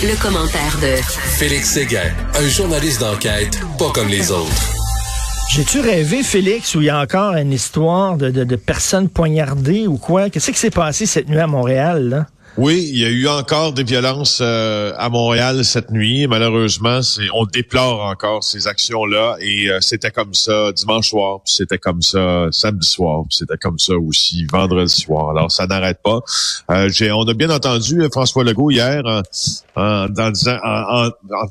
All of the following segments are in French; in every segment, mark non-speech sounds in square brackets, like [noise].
Le, commentaire de Félix Séguin, un journaliste d'enquête pas comme les autres. J'ai-tu rêvé, Félix, où il y a encore une histoire de, de, de personnes poignardées ou quoi? Qu'est-ce qui s'est passé cette nuit à Montréal, là? Oui, il y a eu encore des violences euh, à Montréal cette nuit. Malheureusement, on déplore encore ces actions-là et euh, c'était comme ça dimanche soir, puis c'était comme ça samedi soir, puis c'était comme ça aussi vendredi soir. Alors ça n'arrête pas. Euh, on a bien entendu François Legault hier en, en,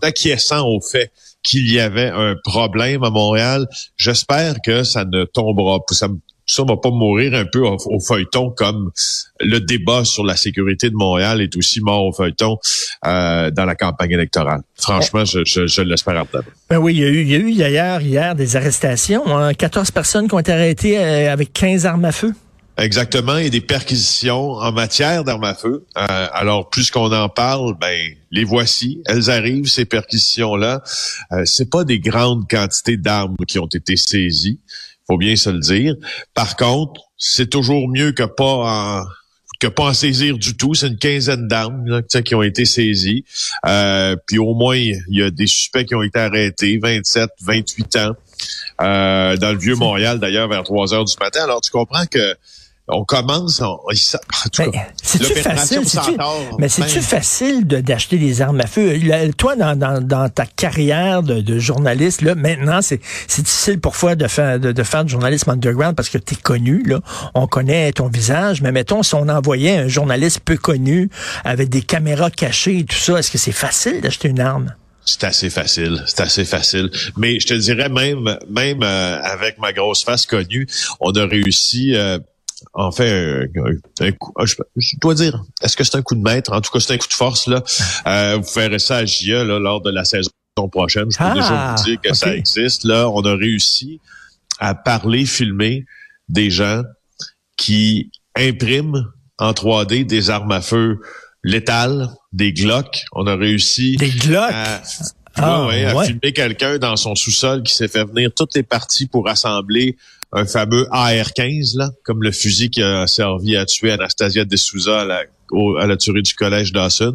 acquiesçant au fait qu'il y avait un problème à Montréal. J'espère que ça ne tombera, ça ça va pas mourir un peu au, feuilleton comme le débat sur la sécurité de Montréal est aussi mort au feuilleton euh, dans la campagne électorale. Franchement, je, je, je l'espère Ben oui, il y a eu, il y a eu d'ailleurs hier des arrestations. 14 hein. personnes qui ont été arrêtées euh, avec 15 armes à feu. Exactement, et des perquisitions en matière d'armes à feu. Euh, alors, plus qu'on en parle, ben les voici, elles arrivent ces perquisitions-là. Euh, c'est pas des grandes quantités d'armes qui ont été saisies faut bien se le dire. Par contre, c'est toujours mieux que pas en que pas en saisir du tout. C'est une quinzaine d'armes qui ont été saisies. Euh, puis au moins, il y a des suspects qui ont été arrêtés, 27, 28 ans, euh, dans le Vieux-Montréal, d'ailleurs, vers 3 heures du matin. Alors, tu comprends que on commence, on, c'est-tu facile, mais c'est-tu facile d'acheter des armes à feu? toi, dans, dans, dans, ta carrière de, de journaliste, là, maintenant, c'est difficile parfois de faire de, de, faire du journalisme underground parce que tu es connu, là. On connaît ton visage, mais mettons, si on envoyait un journaliste peu connu avec des caméras cachées et tout ça, est-ce que c'est facile d'acheter une arme? C'est assez facile, c'est assez facile. Mais je te dirais même, même euh, avec ma grosse face connue, on a réussi euh, en fait un, coup, ah, je, dois dire, est-ce que c'est un coup de maître? En tout cas, c'est un coup de force. là. Euh, vous ferez ça à GIA là, lors de la saison prochaine. Je peux déjà vous dire que ça existe. Là, on a réussi à parler, filmer des gens qui impriment en 3D des armes à feu létales, des Glock. On a réussi des Glock. à, ah, à filmer quelqu'un dans son sous-sol qui s'est fait venir toutes les parties pour assembler un fameux AR-15, là, comme le fusil qui a servi à tuer Anastasia De Souza à la, à la tuerie du collège Dawson.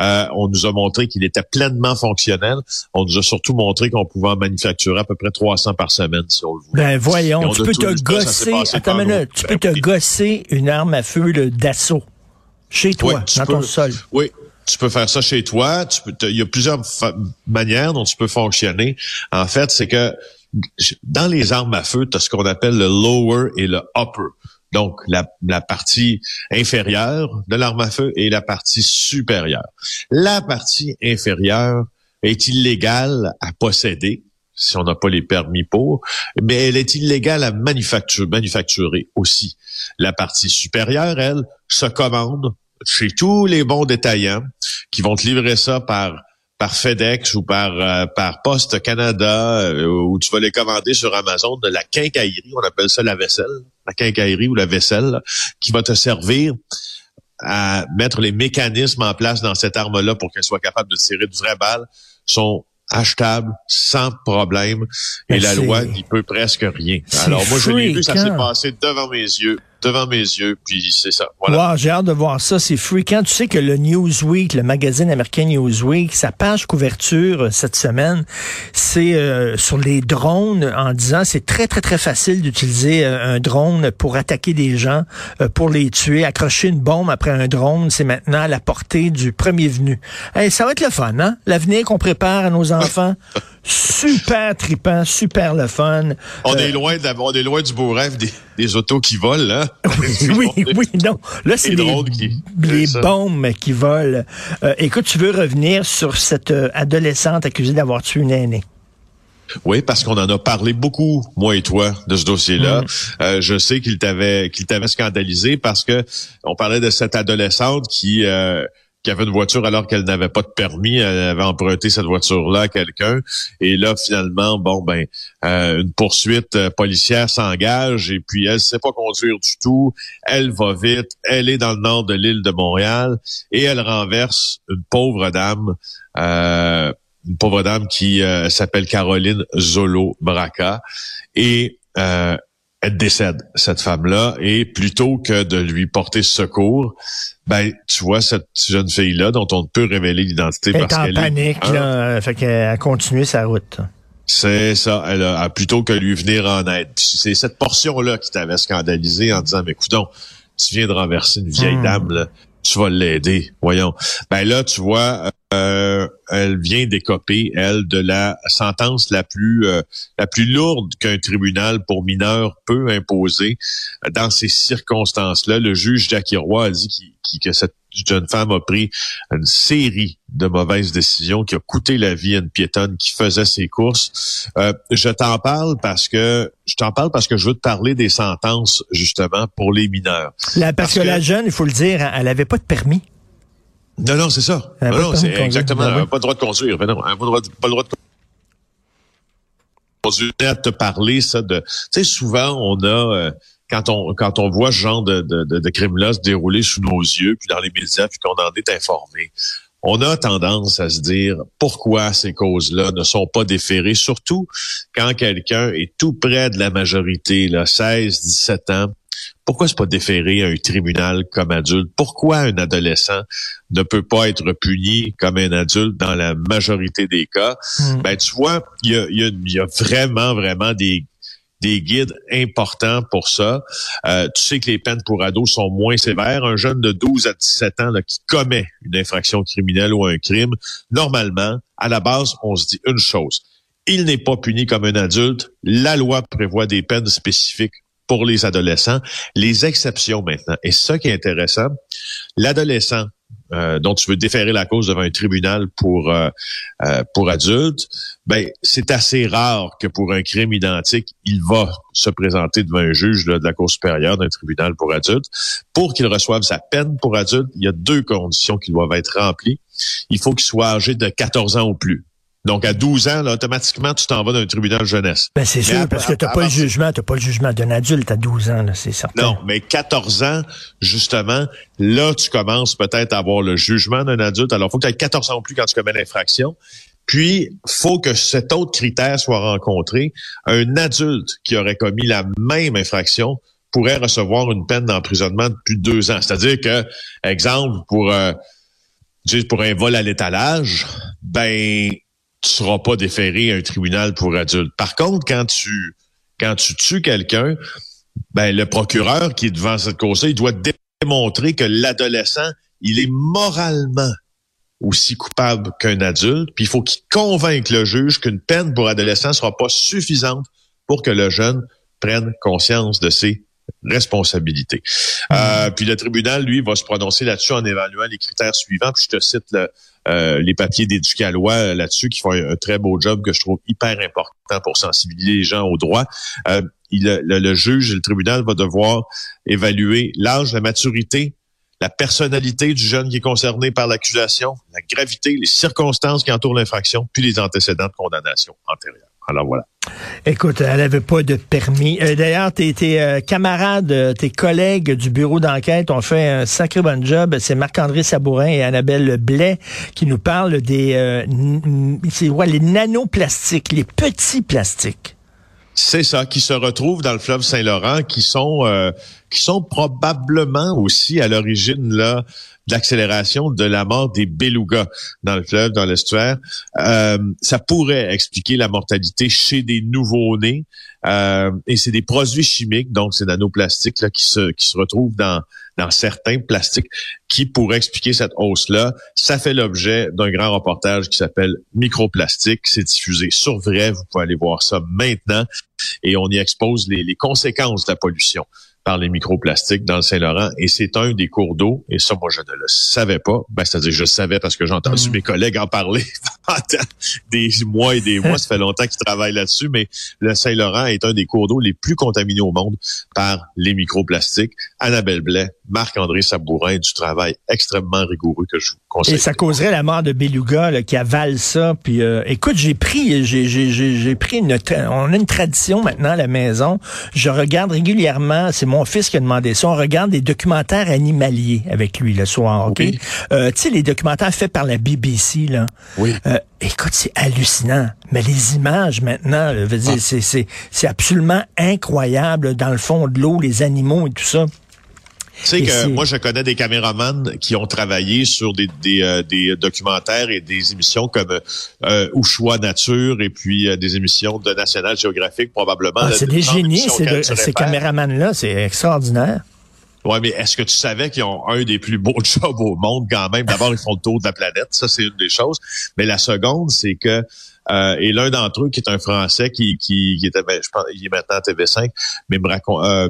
Euh, on nous a montré qu'il était pleinement fonctionnel. On nous a surtout montré qu'on pouvait en manufacturer à peu près 300 par semaine, si on le voulait. Ben voyons, tu peux te gosser, attends tu peux te gosser une arme à feu d'assaut chez toi, dans ton sol. Oui, tu peux faire ça chez toi. il y a plusieurs manières dont tu peux fonctionner. En fait, c'est que dans les armes à feu, tu as ce qu'on appelle le lower et le upper. Donc, la, partie inférieure de l'arme à feu et la partie supérieure. La partie inférieure est illégale à posséder si on n'a pas les permis pour, mais elle est illégale à manufacturer, manufacturer aussi. La partie supérieure, elle, se commande chez tous les bons détaillants qui vont te livrer ça par par FedEx ou par euh, par Poste Canada euh, ou tu vas les commander sur Amazon de la quincaillerie, on appelle ça la vaisselle, la quincaillerie ou la vaisselle qui va te servir à mettre les mécanismes en place dans cette arme-là pour qu'elle soit capable de tirer de vraies balles sont achetables sans problème et ben, la loi n'y peut presque rien. Alors moi je l'ai vu, ça s'est passé devant mes yeux devant mes yeux, puis c'est ça. Voilà. j'ai hâte de voir ça. C'est fréquent. Tu sais que le Newsweek, le magazine américain Newsweek, sa page couverture euh, cette semaine, c'est euh, sur les drones en disant c'est très, très, très facile d'utiliser euh, un drone pour attaquer des gens, pour les tuer. Accrocher une bombe après un drone, c'est maintenant à la portée du premier venu. Hey, ça va être le fun, hein? L'avenir qu'on prépare à nos [laughs] enfants. Super tripant, super le fun. On est loin de on est loin du beau rêve des, des autos qui volent, là. [laughs] oui, [laughs] oui, non. Là, c'est les, les bombes qui volent. Euh, écoute, tu veux revenir sur cette euh, adolescente accusée d'avoir tué une aînée? Oui, parce qu'on en a parlé beaucoup, moi et toi, de ce dossier-là. Mm. Euh, je sais qu'il t'avait qu'il t'avait scandalisé parce que on parlait de cette adolescente qui qui avait une voiture alors qu'elle n'avait pas de permis, elle avait emprunté cette voiture-là à quelqu'un. Et là, finalement, bon ben, euh, une poursuite euh, policière s'engage et puis elle sait pas conduire du tout. Elle va vite. Elle est dans le nord de l'île de Montréal et elle renverse une pauvre dame. Euh, une pauvre dame qui s'appelle Caroline Zolo Braca. Et elle décède, cette femme-là, et plutôt que de lui porter secours, ben, tu vois, cette jeune fille-là, dont on ne peut révéler l'identité parce qu'elle est... en panique, là, fait qu'elle a continué sa route. C'est ça. Elle a, plutôt que lui venir en aide. C'est cette portion-là qui t'avait scandalisé en disant, mais écoute, tu viens de renverser une vieille hmm. dame, là tu vas l'aider. Voyons. Ben là, tu vois, euh, elle vient d'écoper, elle, de la sentence la plus euh, la plus lourde qu'un tribunal pour mineurs peut imposer. Dans ces circonstances-là, le juge Jacques Roy a dit que cette jeune femme a pris une série de mauvaises décisions qui a coûté la vie à une piétonne qui faisait ses courses. Euh, je t'en parle parce que je t'en parle parce que je veux te parler des sentences justement pour les mineurs. parce, que, la jeune, il faut le dire, elle avait pas de permis. Non, non, c'est ça. Non, non, c'est exactement. Ben pas le droit de conduire. Ben non, pas le droit, pas le droit de conduire. à te parler ça de. Tu sais, souvent on a euh, quand on quand on voit ce genre de, de, de, crime-là se dérouler sous nos yeux, puis dans les médias, puis qu'on en est informé, on a tendance à se dire pourquoi ces causes-là ne sont pas déférées, surtout quand quelqu'un est tout près de la majorité, là, 16, 17 ans. Pourquoi c'est pas déféré à un tribunal comme adulte? Pourquoi un adolescent ne peut pas être puni comme un adulte dans la majorité des cas? Hmm. Ben, tu vois, il y a, y a vraiment, vraiment des des guides importants pour ça. Euh, tu sais que les peines pour ados sont moins sévères. Un jeune de 12 à 17 ans là, qui commet une infraction criminelle ou un crime, normalement, à la base, on se dit une chose. Il n'est pas puni comme un adulte. La loi prévoit des peines spécifiques pour les adolescents. Les exceptions maintenant. Et ça qui est intéressant, l'adolescent euh, dont tu veux déférer la cause devant un tribunal pour euh, euh, pour adultes, ben c'est assez rare que pour un crime identique, il va se présenter devant un juge de la Cour supérieure d'un tribunal pour adultes. Pour qu'il reçoive sa peine pour adulte, il y a deux conditions qui doivent être remplies. Il faut qu'il soit âgé de 14 ans ou plus. Donc, à 12 ans, là, automatiquement, tu t'en vas dans un tribunal jeunesse. Ben, c'est sûr, parce que tu n'as pas le jugement, t'as pas le jugement d'un adulte à 12 ans, c'est certain. Non, mais 14 ans, justement, là, tu commences peut-être à avoir le jugement d'un adulte. Alors, il faut que tu aies 14 ans ou plus quand tu commets l'infraction. Puis, faut que cet autre critère soit rencontré. Un adulte qui aurait commis la même infraction pourrait recevoir une peine d'emprisonnement de plus de deux ans. C'est-à-dire que, exemple, pour, euh, pour un vol à l'étalage, ben, tu seras pas déféré à un tribunal pour adultes. Par contre, quand tu quand tu tues quelqu'un, ben le procureur qui est devant cette cause il doit démontrer que l'adolescent, il est moralement aussi coupable qu'un adulte, puis il faut qu'il convainque le juge qu'une peine pour adolescent sera pas suffisante pour que le jeune prenne conscience de ses responsabilités. Euh, puis le tribunal, lui, va se prononcer là-dessus en évaluant les critères suivants. Puis je te cite le, euh, les papiers d'éducalois euh, là-dessus qui font un, très beau job que je trouve hyper important pour sensibiliser les gens au droit. Euh, il, le, le, juge, le tribunal va devoir évaluer l'âge, la maturité, la personnalité du jeune qui est concerné par l'accusation, la gravité, les circonstances qui entourent l'infraction, puis les antécédents de condamnation antérieure. Alors voilà. Écoute, elle avait pas de permis. Euh, d'ailleurs, tes, euh, camarades, euh, tes collègues du bureau d'enquête ont fait un sacré bon job. C'est Marc-André Sabourin et Annabelle Blais qui nous parlent des c'est les nanoplastiques, les petits plastiques. C'est ça, qui se retrouvent dans le fleuve Saint-Laurent, qui sont qui sont probablement aussi à l'origine là l'accélération de la mort des belugas dans le fleuve, dans l'estuaire. Euh, ça pourrait expliquer la mortalité chez des nouveaux-nés. Euh, et c'est des produits chimiques, donc c'est nanoplastiques là, qui se qui se retrouvent dans dans certains plastiques qui pourraient expliquer cette hausse-là. Ça fait l'objet d'un grand reportage qui s'appelle Microplastique. C'est diffusé sur Vrai. Vous pouvez aller voir ça maintenant. Et on y expose les, les conséquences de la pollution par les microplastiques dans le Saint-Laurent et c'est un des cours d'eau et ça moi je ne le savais pas ben c'est-à-dire je savais parce que j'ai entendu mm. mes collègues en parler [laughs] pendant des mois et des mois ça fait longtemps qu'ils travaillent là-dessus mais le Saint-Laurent est un des cours d'eau les plus contaminés au monde par les microplastiques Annabelle Blais Marc-André Sabourin du travail extrêmement rigoureux que je vous conseille. Et ça causerait la mort de Beluga qui avale ça puis euh, écoute j'ai pris j'ai j'ai pris une on a une tradition maintenant à la maison je regarde régulièrement c'est mon fils qui a demandé ça. On regarde des documentaires animaliers avec lui le soir, OK? Euh, tu sais, les documentaires faits par la BBC, là. Oui. Euh, écoute, c'est hallucinant. Mais les images maintenant, je veux dire, ah. c'est, c'est absolument incroyable dans le fond de l'eau, les animaux et tout ça. Tu sais que moi, je connais des caméramans qui ont travaillé sur des, des, euh, des documentaires et des émissions comme euh, Choix Nature et puis euh, des émissions de National Geographic, probablement. Ah, c'est des génies, ces caméramans-là. C'est extraordinaire. Oui, mais est-ce que tu savais qu'ils ont un des plus beaux [laughs] jobs au monde quand même? D'abord, ils font le tour de la planète. Ça, c'est une des choses. Mais la seconde, c'est que euh, et l'un d'entre eux, qui est un Français qui, qui, qui était, ben, je pense, il est maintenant à TV5, mais me raconte, euh,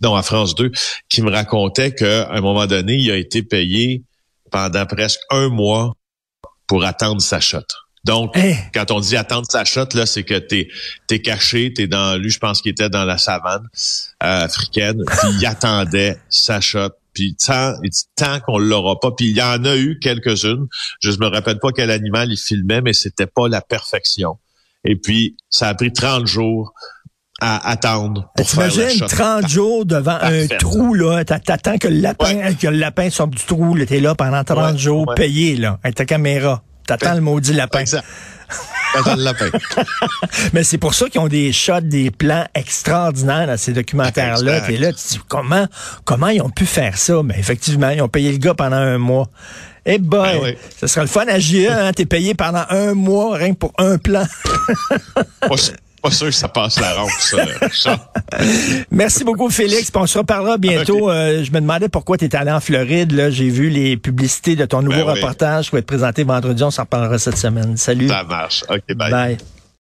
non, à France 2, qui me racontait qu'à un moment donné, il a été payé pendant presque un mois pour attendre sa shot. Donc, hein? quand on dit attendre sa shot, là, c'est que t'es es caché, t'es dans lui, je pense qu'il était dans la savane euh, africaine, puis il attendait sa shot. Puis tant, tant qu'on l'aura pas. Puis il y en a eu quelques-unes. Je me rappelle pas quel animal il filmait, mais c'était pas la perfection. Et puis, ça a pris 30 jours à attendre pour faire la shot. 30 jours devant un trou, là. T'attends que le lapin, que le lapin sorte du trou, là. T'es là pendant 30 jours, payé, là, avec ta caméra. T'attends le maudit lapin. T'attends le lapin. [laughs] Mais c'est pour ça qu'ils ont des shots, des plans extraordinaires dans ces documentaires-là. T'es là, tu dis, comment, comment ils ont pu faire ça? Mais effectivement, ils ont payé le gars pendant un mois. Eh ben, ben ce sera le fun à GA, hein? T'es payé pendant un mois rien que pour un plan. Pas sûr que ça passe la rampe, ça. [laughs] Merci beaucoup, Félix. on se reparlera bientôt. Euh, je me demandais pourquoi tu étais allé en Floride. Là, j'ai vu les publicités de ton nouveau ben reportage qui va être présenté vendredi. On s'en reparlera cette semaine. Salut. Ça marche. OK, bye. Bye.